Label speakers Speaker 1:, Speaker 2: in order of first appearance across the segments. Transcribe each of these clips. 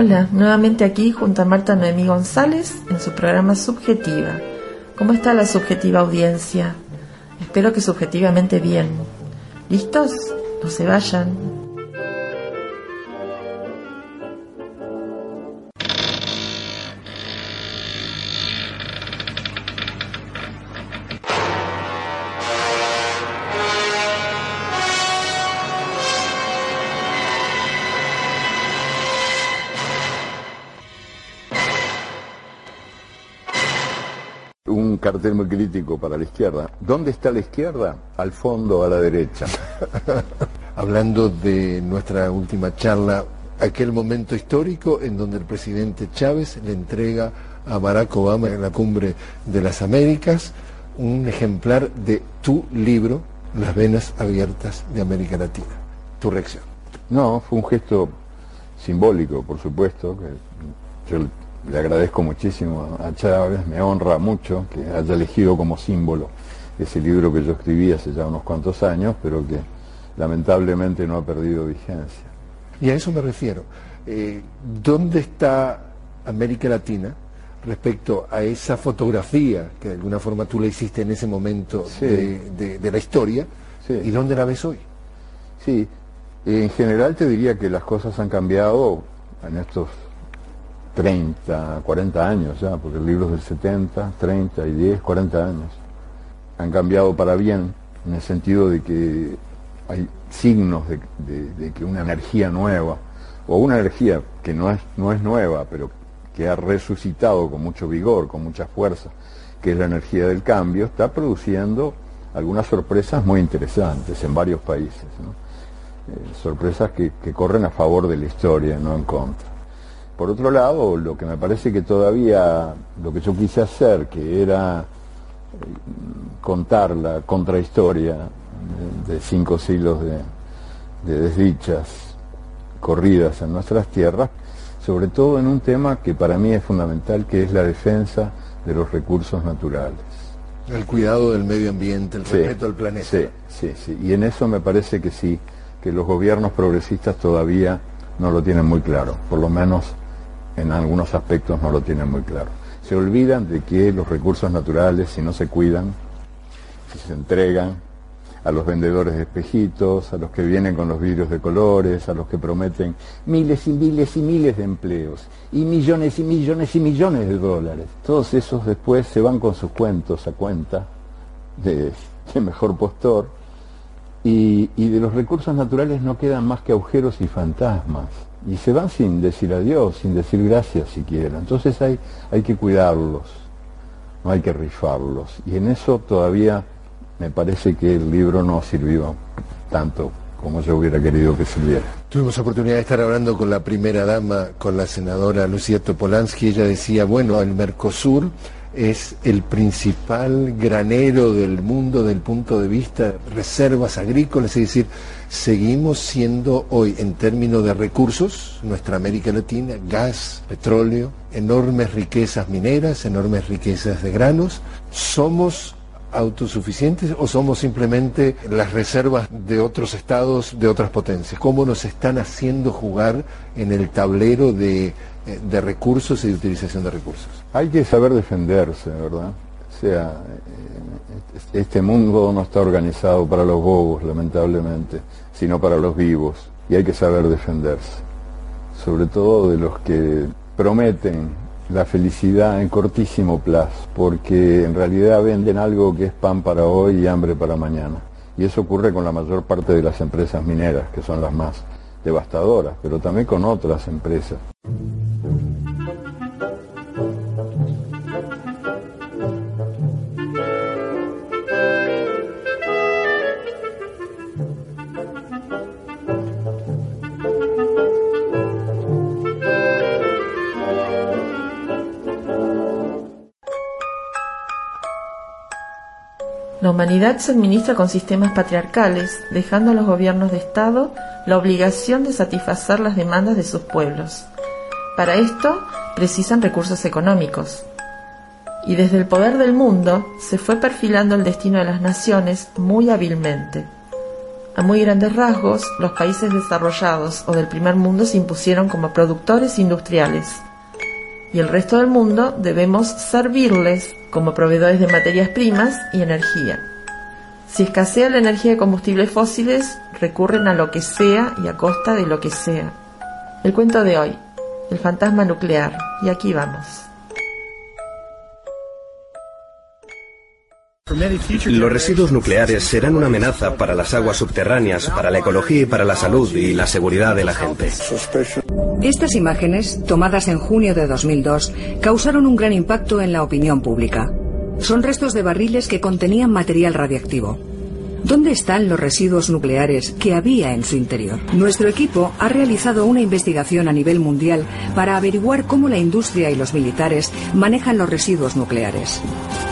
Speaker 1: Hola, nuevamente aquí junto a Marta Noemí González en su programa Subjetiva. ¿Cómo está la subjetiva audiencia? Espero que subjetivamente bien. ¿Listos? No se vayan.
Speaker 2: Cartel muy crítico para la izquierda. ¿Dónde está la izquierda? Al fondo, a la derecha.
Speaker 3: hablando de nuestra última charla, aquel momento histórico en donde el presidente Chávez le entrega a Barack Obama en la cumbre de las Américas un ejemplar de tu libro, Las venas abiertas de América Latina. Tu reacción.
Speaker 2: No, fue un gesto simbólico, por supuesto, que yo le agradezco muchísimo a Chávez, me honra mucho que haya elegido como símbolo ese libro que yo escribí hace ya unos cuantos años, pero que lamentablemente no ha perdido vigencia.
Speaker 3: Y a eso me refiero. Eh, ¿Dónde está América Latina respecto a esa fotografía que de alguna forma tú le hiciste en ese momento
Speaker 2: Sí.
Speaker 3: de, de- de la historia?
Speaker 2: Sí.
Speaker 3: ¿Y dónde la ves hoy?
Speaker 2: Sí, en general te diría que las cosas han cambiado en estos 30, 40 años ya, porque el libro del 70, 30 y 10, 40 años. Han cambiado para bien, en el sentido de que hay signos de, que una energía nueva, o una energía que no es, no es nueva, pero que ha resucitado con mucho vigor, con mucha fuerza, que es la energía del cambio, está produciendo algunas sorpresas muy interesantes en varios países. Eh, sorpresas que, que corren a favor de la historia, no en contra. Por otro lado, lo que me parece que todavía, lo que yo quise hacer, que era eh, contar la contrahistoria de, de cinco siglos de, de desdichas corridas en nuestras tierras, sobre todo en un tema que para mí es fundamental, que es la defensa de los recursos naturales.
Speaker 3: El cuidado del medio ambiente, el
Speaker 2: Sí,
Speaker 3: respeto al planeta.
Speaker 2: Sí, sí, sí. Y en eso me parece que sí, que los gobiernos progresistas todavía no lo tienen muy claro, por lo menos en algunos aspectos no lo tienen muy claro. Se olvidan de que los recursos naturales, si no se cuidan, si se entregan a los vendedores de espejitos, a los que vienen con los vidrios de colores, a los que prometen miles y miles y miles de empleos y millones y millones y millones de dólares. Todos esos después se van con sus cuentos a cuenta de, mejor postor y, y de los recursos naturales no quedan más que agujeros y fantasmas. Y se van sin decir adiós, sin decir gracias siquiera. Entonces hay, hay que cuidarlos, no hay que rifarlos. Y en eso todavía me parece que el libro no sirvió tanto como yo hubiera querido que sirviera.
Speaker 3: Tuvimos oportunidad de estar hablando con la primera dama, con la senadora Lucía Topolansky. Ella decía, bueno, el Mercosur es el principal granero del mundo del punto de vista de reservas agrícolas, es decir, seguimos siendo hoy en términos de recursos, nuestra América Latina, gas, petróleo, enormes riquezas mineras, enormes riquezas de granos, somos autosuficientes o somos simplemente las reservas de otros estados, de otras potencias? ¿Cómo nos están haciendo jugar en el tablero de, eh, de recursos y de utilización de recursos?
Speaker 2: Hay que saber defenderse, ¿verdad? O sea, eh, este mundo no está organizado para los bobos, lamentablemente, sino para los vivos. Y hay que saber defenderse. Sobre todo de los que prometen la felicidad en cortísimo plazo, porque en realidad venden algo que es pan para hoy y hambre para mañana. Y eso ocurre con la mayor parte de las empresas mineras, que son las más devastadoras, pero también con otras empresas.
Speaker 1: Humanidad se administra con sistemas patriarcales, dejando a los gobiernos de Estado la obligación de satisfacer las demandas de sus pueblos. Para esto precisan recursos económicos. Y desde el poder del mundo se fue perfilando el destino de las naciones muy hábilmente. A muy grandes rasgos, los países desarrollados o del primer mundo se impusieron como productores industriales. Y el resto del mundo debemos servirles como proveedores de materias primas y energía. Si escasea la energía de combustibles fósiles, recurren a lo que sea y a costa de lo que sea. El cuento de hoy, el fantasma nuclear, y aquí vamos.
Speaker 4: Los residuos nucleares serán una amenaza para las aguas subterráneas, para la ecología y para la salud y la seguridad de la gente.
Speaker 5: Estas imágenes, tomadas en junio de 2002, causaron un gran impacto en la opinión pública. Son restos de barriles que contenían material radiactivo. ¿Dónde están los residuos nucleares que había en su interior? Nuestro equipo ha realizado una investigación a nivel mundial para averiguar cómo la industria y los militares manejan los residuos nucleares.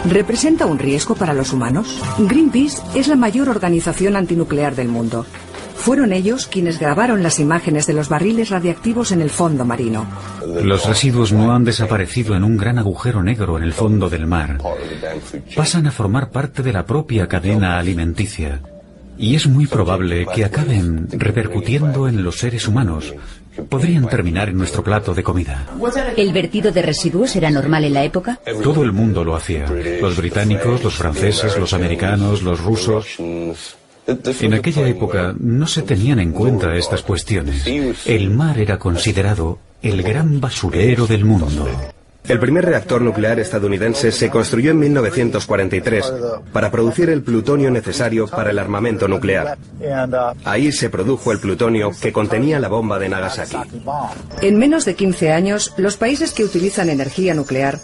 Speaker 5: ¿Representa un riesgo para los humanos? Greenpeace es la mayor organización antinuclear del mundo. Fueron ellos quienes grabaron las imágenes de los barriles radiactivos en el fondo marino.
Speaker 6: Los residuos no han desaparecido en un gran agujero negro en el fondo del mar. Pasan a formar parte de la propia cadena alimenticia. Y es muy probable que acaben repercutiendo en los seres humanos. Podrían terminar en nuestro plato de comida.
Speaker 7: ¿El vertido de residuos era normal en la época?
Speaker 6: Todo el mundo lo hacía. Los británicos, los franceses, los americanos, los rusos. En aquella época no se tenían en cuenta estas cuestiones. El mar era considerado el gran basurero del mundo.
Speaker 4: El primer reactor nuclear estadounidense se construyó en 1943 para producir el plutonio necesario para el armamento nuclear. Ahí se produjo el plutonio que contenía la bomba de Nagasaki.
Speaker 5: En menos de 15 años, los países que utilizan energía nuclear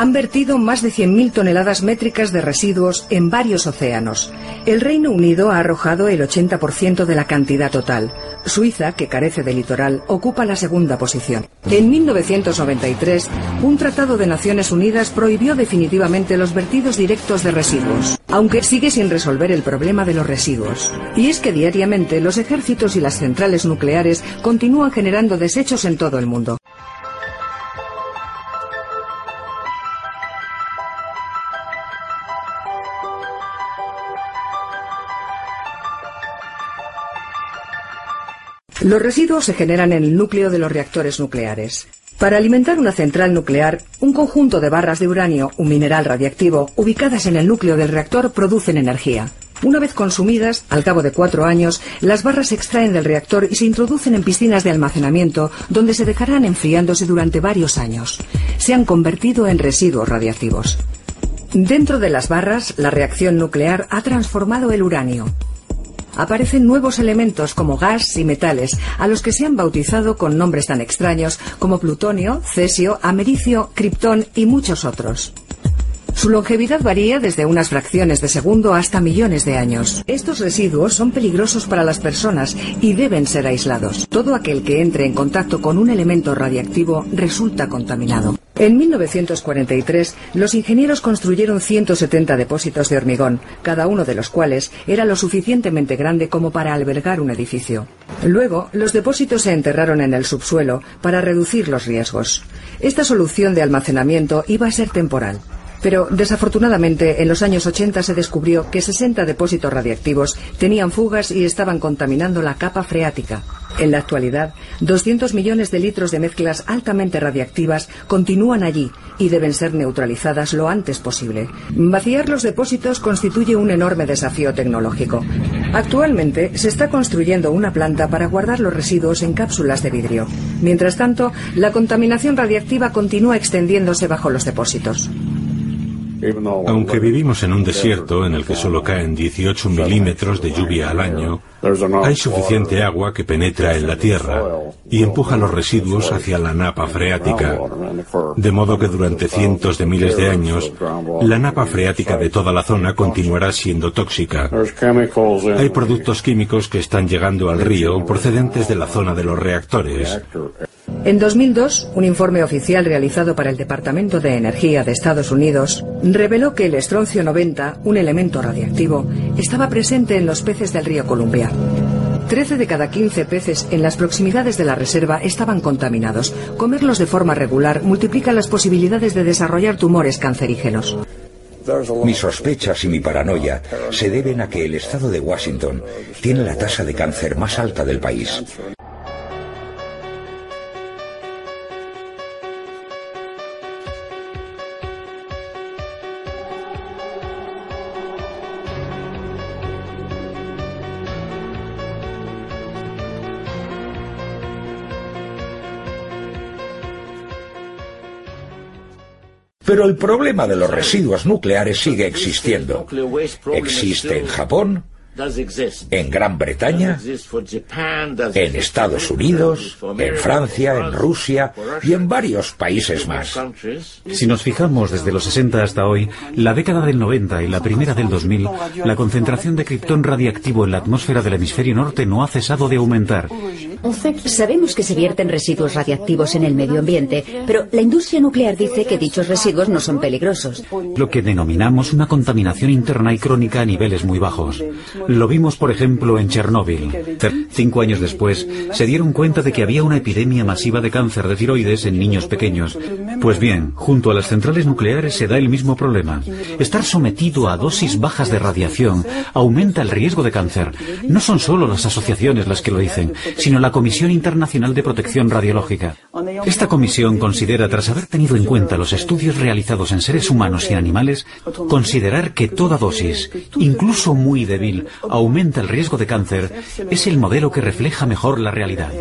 Speaker 5: han vertido más de 100.000 toneladas métricas de residuos en varios océanos. El Reino Unido ha arrojado el 80% de la cantidad total. Suiza, que carece de litoral, ocupa la segunda posición. En 1993, un tratado de Naciones Unidas prohibió definitivamente los vertidos directos de residuos, aunque sigue sin resolver el problema de los residuos. Y es que diariamente los ejércitos y las centrales nucleares continúan generando desechos en todo el mundo. Los residuos se generan en el núcleo de los reactores nucleares. Para alimentar una central nuclear, un conjunto de barras de uranio, un mineral radiactivo, ubicadas en el núcleo del reactor, producen energía. Una vez consumidas, al cabo de cuatro años, las barras se extraen del reactor y se introducen en piscinas de almacenamiento, donde se dejarán enfriándose durante varios años. Se han convertido en residuos radiactivos. Dentro de las barras, la reacción nuclear ha transformado el uranio aparecen nuevos elementos como gas y metales, a los que se han bautizado con nombres tan extraños como plutonio, cesio, americio, criptón y muchos otros. Su longevidad varía desde unas fracciones de segundo hasta millones de años. Estos residuos son peligrosos para las personas y deben ser aislados. Todo aquel que entre en contacto con un elemento radiactivo resulta contaminado. En 1943, los ingenieros construyeron 170 depósitos de hormigón, cada uno de los cuales era lo suficientemente grande como para albergar un edificio. Luego, los depósitos se enterraron en el subsuelo para reducir los riesgos. Esta solución de almacenamiento iba a ser temporal. Pero desafortunadamente en los años 80 se descubrió que 60 depósitos radiactivos tenían fugas y estaban contaminando la capa freática. En la actualidad, 200 millones de litros de mezclas altamente radiactivas continúan allí y deben ser neutralizadas lo antes posible. Vaciar los depósitos constituye un enorme desafío tecnológico. Actualmente se está construyendo una planta para guardar los residuos en cápsulas de vidrio. Mientras tanto, la contaminación radiactiva continúa extendiéndose bajo los depósitos.
Speaker 8: Aunque vivimos en un desierto en el que solo caen 18 milímetros de lluvia al año, hay suficiente agua que penetra en la tierra y empuja los residuos hacia la napa freática, de modo que durante cientos de miles de años la napa freática de toda la zona continuará siendo tóxica. Hay productos químicos que están llegando al río procedentes de la zona de los reactores.
Speaker 5: En 2002, un informe oficial realizado para el Departamento de Energía de Estados Unidos reveló que el estroncio 90, un elemento radiactivo, estaba presente en los peces del río Columbia. 13 de cada 15 peces en las proximidades de la reserva estaban contaminados. Comerlos de forma regular multiplica las posibilidades de desarrollar tumores cancerígenos.
Speaker 9: Mis sospechas y mi paranoia se deben a que el estado de Washington tiene la tasa de cáncer más alta del país. Pero el problema de los residuos nucleares sigue existiendo. Existe en Japón, en Gran Bretaña, en Estados Unidos, en Francia, en Rusia y en varios países más.
Speaker 6: Si nos fijamos desde los 60 hasta hoy, la década del 90 y la primera del 2000, la concentración de criptón radiactivo en la atmósfera del hemisferio norte no ha cesado de aumentar.
Speaker 7: Sabemos que se vierten residuos radiactivos en el medio ambiente, pero la industria nuclear dice que dichos residuos no son peligrosos.
Speaker 6: Lo que denominamos una contaminación interna y crónica a niveles muy bajos. Lo vimos, por ejemplo, en Chernóbil. Cinco años después, se dieron cuenta de que había una epidemia masiva de cáncer de tiroides en niños pequeños. Pues bien, junto a las centrales nucleares se da el mismo problema. Estar sometido a dosis bajas de radiación aumenta el riesgo de cáncer. No son solo las asociaciones las que lo dicen, sino la Comisión Internacional de Protección Radiológica. Esta comisión considera, tras haber tenido en cuenta los estudios realizados en seres humanos y animales, considerar que toda dosis, incluso muy débil, aumenta el riesgo de cáncer, es el modelo que refleja mejor la realidad.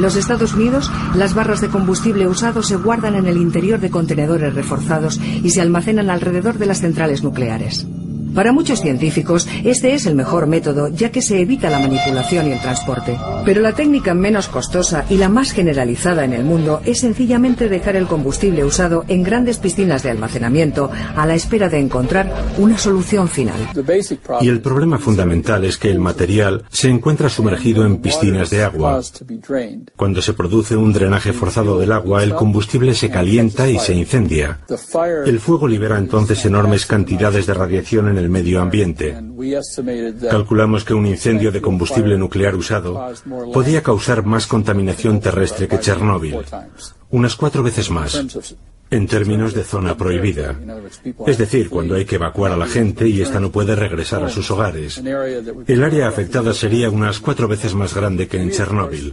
Speaker 5: En los Estados Unidos, las barras de combustible usado se guardan en el interior de contenedores reforzados y se almacenan alrededor de las centrales nucleares. Para muchos científicos, este es el mejor método, ya que se evita la manipulación y el transporte. Pero la técnica menos costosa y la más generalizada en el mundo es sencillamente dejar el combustible usado en grandes piscinas de almacenamiento a la espera de encontrar una solución final.
Speaker 8: Y el problema fundamental es que el material se encuentra sumergido en piscinas de agua. Cuando se produce un drenaje forzado del agua, el combustible se calienta y se incendia. El fuego libera entonces enormes cantidades de radiación en el medio ambiente. Calculamos que un incendio de combustible nuclear usado podía causar más contaminación terrestre que Chernóbil, unas cuatro veces más, en términos de zona prohibida. Es decir, cuando hay que evacuar a la gente y ésta no puede regresar a sus hogares. El área afectada sería unas cuatro veces más grande que en Chernóbil.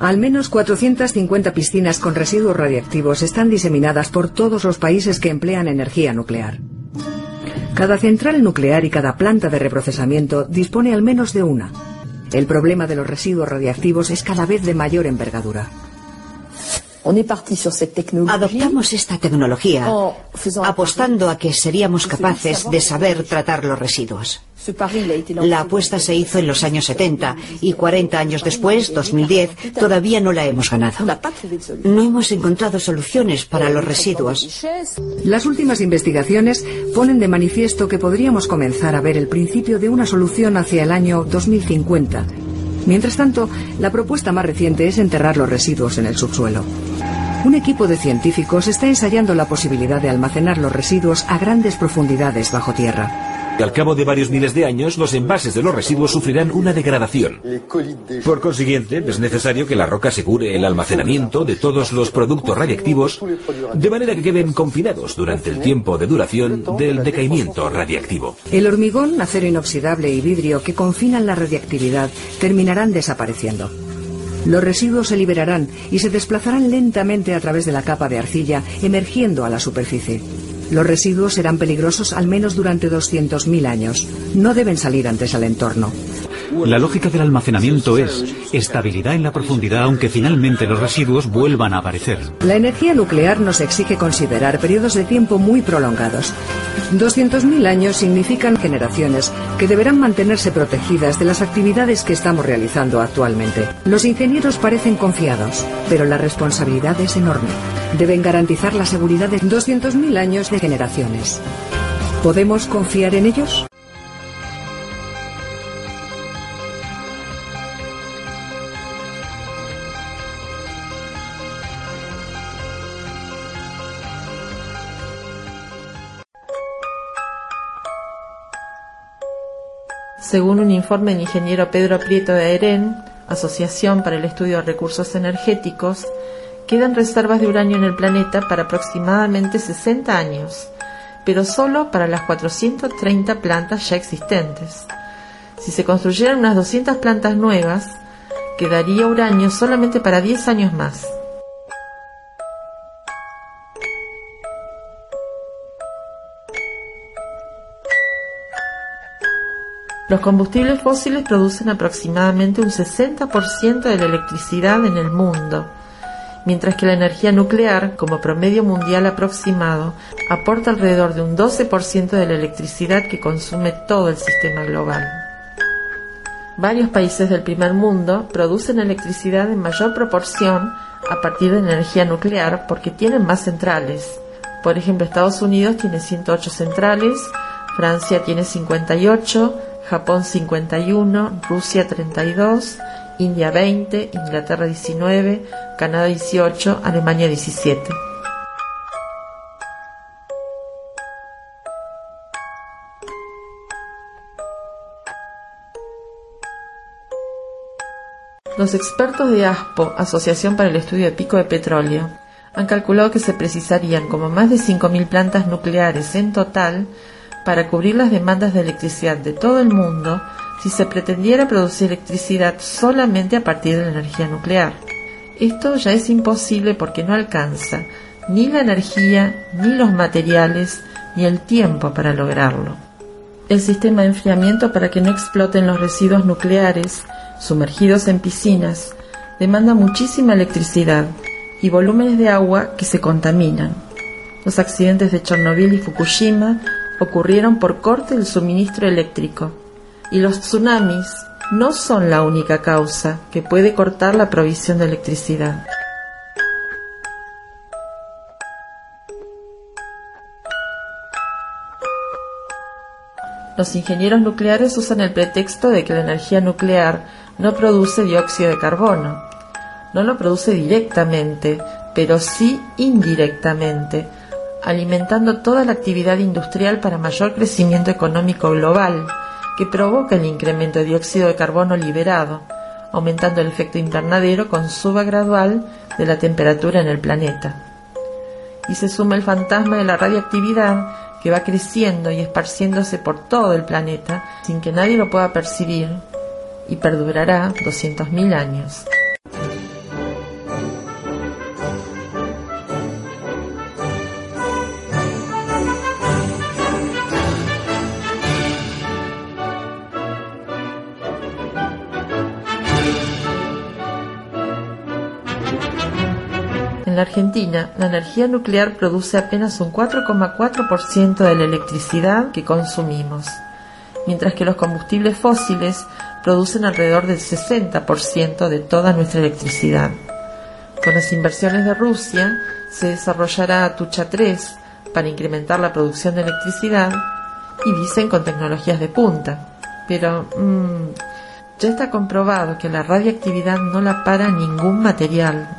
Speaker 5: Al menos 450 piscinas con residuos radiactivos están diseminadas por todos los países que emplean energía nuclear. Cada central nuclear y cada planta de reprocesamiento dispone al menos de una. El problema de los residuos radiactivos es cada vez de mayor envergadura.
Speaker 7: Adoptamos esta tecnología apostando a que seríamos capaces de saber tratar los residuos. La apuesta se hizo en los años 70 y 40 años después, 2010, todavía no la hemos ganado. No hemos encontrado soluciones para los residuos.
Speaker 5: Las últimas investigaciones ponen de manifiesto que podríamos comenzar a ver el principio de una solución hacia el año 2050. Mientras tanto, la propuesta más reciente es enterrar los residuos en el subsuelo. Un equipo de científicos está ensayando la posibilidad de almacenar los residuos a grandes profundidades bajo tierra.
Speaker 10: Y al cabo de varios miles de años, los envases de los residuos sufrirán una degradación. Por consiguiente, es necesario que la roca asegure el almacenamiento de todos los productos radiactivos, de manera que queden confinados durante el tiempo de duración del decaimiento radiactivo.
Speaker 5: El hormigón, acero inoxidable y vidrio que confinan la radiactividad terminarán desapareciendo. Los residuos se liberarán y se desplazarán lentamente a través de la capa de arcilla, emergiendo a la superficie. Los residuos serán peligrosos al menos durante 200.000 años. No deben salir antes al entorno.
Speaker 6: La lógica del almacenamiento es estabilidad en la profundidad aunque finalmente los residuos vuelvan a aparecer.
Speaker 5: La energía nuclear nos exige considerar periodos de tiempo muy prolongados. 200.000 años significan generaciones que deberán mantenerse protegidas de las actividades que estamos realizando actualmente. Los ingenieros parecen confiados, pero la responsabilidad es enorme. Deben garantizar la seguridad de 200.000 años de generaciones. ¿Podemos confiar en ellos?
Speaker 1: Según un informe del ingeniero Pedro Prieto de AEREN, Asociación para el Estudio de Recursos Energéticos, quedan reservas de uranio en el planeta para aproximadamente 60 años, pero solo para las 430 plantas ya existentes. Si se construyeran unas 200 plantas nuevas, quedaría uranio solamente para 10 años más. Los combustibles fósiles producen aproximadamente un 60% de la electricidad en el mundo, mientras que la energía nuclear, como promedio mundial aproximado, aporta alrededor de un 12% de la electricidad que consume todo el sistema global. Varios países del primer mundo producen electricidad en mayor proporción a partir de energía nuclear porque tienen más centrales. Por ejemplo, Estados Unidos tiene 108 centrales, Francia tiene 58, Japón 51, Rusia 32, India 20, Inglaterra 19, Canadá 18, Alemania 17. Los expertos de ASPO, Asociación para el Estudio de Pico de Petróleo, han calculado que se precisarían como más de 5.000 plantas nucleares en total para cubrir las demandas de electricidad de todo el mundo si se pretendiera producir electricidad solamente a partir de la energía nuclear. Esto ya es imposible porque no alcanza ni la energía, ni los materiales, ni el tiempo para lograrlo. El sistema de enfriamiento para que no exploten los residuos nucleares sumergidos en piscinas demanda muchísima electricidad y volúmenes de agua que se contaminan. Los accidentes de Chernobyl y Fukushima ocurrieron por corte del suministro eléctrico. Y los tsunamis no son la única causa que puede cortar la provisión de electricidad. Los ingenieros nucleares usan el pretexto de que la energía nuclear no produce dióxido de carbono. No lo produce directamente, pero sí indirectamente, alimentando toda la actividad industrial para mayor crecimiento económico global, que provoca el incremento de dióxido de carbono liberado, aumentando el efecto invernadero con suba gradual de la temperatura en el planeta. Y se suma el fantasma de la radiactividad que va creciendo y esparciéndose por todo el planeta sin que nadie lo pueda percibir y perdurará 200.000 años. En la Argentina, la energía nuclear produce apenas un 4,4% de la electricidad que consumimos, mientras que los combustibles fósiles producen alrededor del 60% de toda nuestra electricidad. Con las inversiones de Rusia, se desarrollará Tucha 3 para incrementar la producción de electricidad y dicen con tecnologías de punta. Pero mmm, ya está comprobado que la radiactividad no la para ningún material,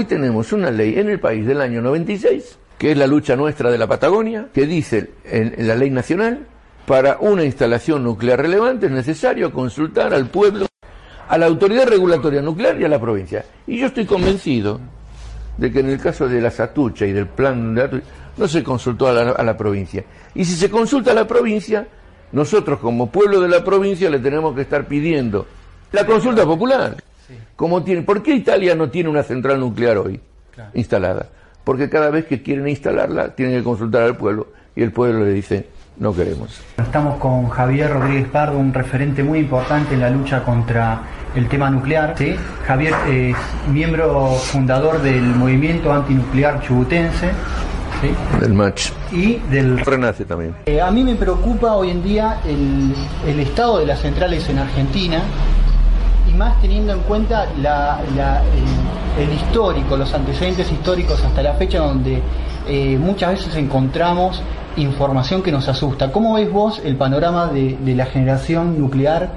Speaker 11: Hoy tenemos una ley en el país del año 96, que es la lucha nuestra de la Patagonia, que dice en, la ley nacional, para una instalación nuclear relevante es necesario consultar al pueblo, a la autoridad regulatoria nuclear y a la provincia. Y yo estoy convencido de que en el caso de la Satucha y del plan de no se consultó a la provincia. Y si se consulta a la provincia, nosotros como pueblo de la provincia le tenemos que estar pidiendo la consulta popular. Como tiene, ¿Por qué Italia no tiene una central nuclear hoy instalada? porque cada vez que quieren instalarla tienen que consultar al pueblo y el pueblo le dice no queremos.
Speaker 12: Estamos con Javier Rodríguez Pardo, un referente muy importante en la lucha contra el tema nuclear. ¿sí? Javier es miembro fundador del movimiento antinuclear chubutense. ¿sí?
Speaker 11: Del match.
Speaker 12: Y del
Speaker 11: Renace también.
Speaker 12: Eh, a mí me preocupa hoy en día el, el, estado de las centrales en Argentina y más teniendo en cuenta el, histórico, los antecedentes históricos hasta la fecha donde eh, muchas veces encontramos información que nos asusta. ¿Cómo ves vos el panorama de, la generación nuclear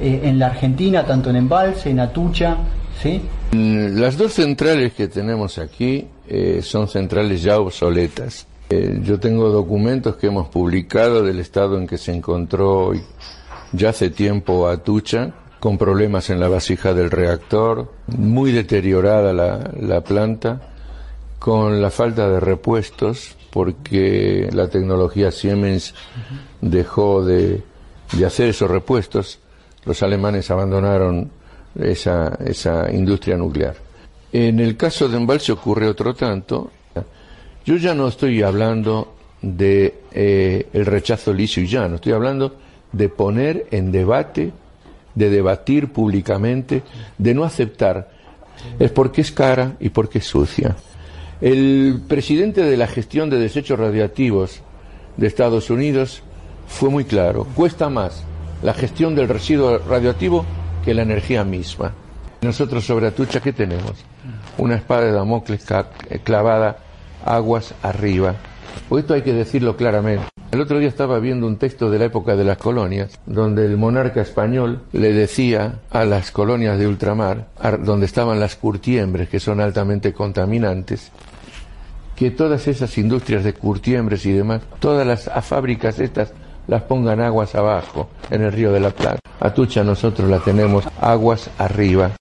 Speaker 12: eh, en la Argentina, tanto en Embalse, en Atucha? ¿sí?
Speaker 11: Mm, las dos centrales que tenemos aquí eh, son centrales ya obsoletas. Yo tengo documentos que hemos publicado del estado en que se encontró ya hace tiempo Atucha, con problemas en la vasija del reactor, muy deteriorada la, la planta, con la falta de repuestos, porque la tecnología Siemens dejó de, de, hacer esos repuestos, los alemanes abandonaron esa, esa industria nuclear. En el caso de Embalse ocurre otro tanto. Yo ya no estoy hablando de eh, el rechazo liso y llano, estoy hablando de poner en debate, de debatir públicamente, de no aceptar. Es porque es cara y porque es sucia. El presidente de la gestión de desechos radioactivos de Estados Unidos fue muy claro. Cuesta más la gestión del residuo radioactivo que la energía misma. Nosotros sobre Atucha, ¿qué tenemos? Una espada de Damocles clavada aguas arriba. Esto hay que decirlo claramente. El otro día estaba viendo un texto de la época de las colonias, donde el monarca español le decía a las colonias de ultramar, donde estaban las curtiembres, que son altamente contaminantes, que todas esas industrias de curtiembres y demás, todas las fábricas estas las pongan aguas abajo, en el río de la Plata. Atucha nosotros la tenemos aguas arriba.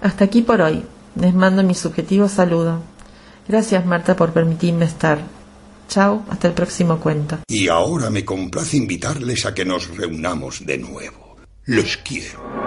Speaker 1: Hasta aquí por hoy. Les mando mi subjetivo saludo. Gracias Marta por permitirme estar. Chao, hasta el próximo cuento.
Speaker 13: Y ahora me complace invitarles a que nos reunamos de nuevo. Los quiero.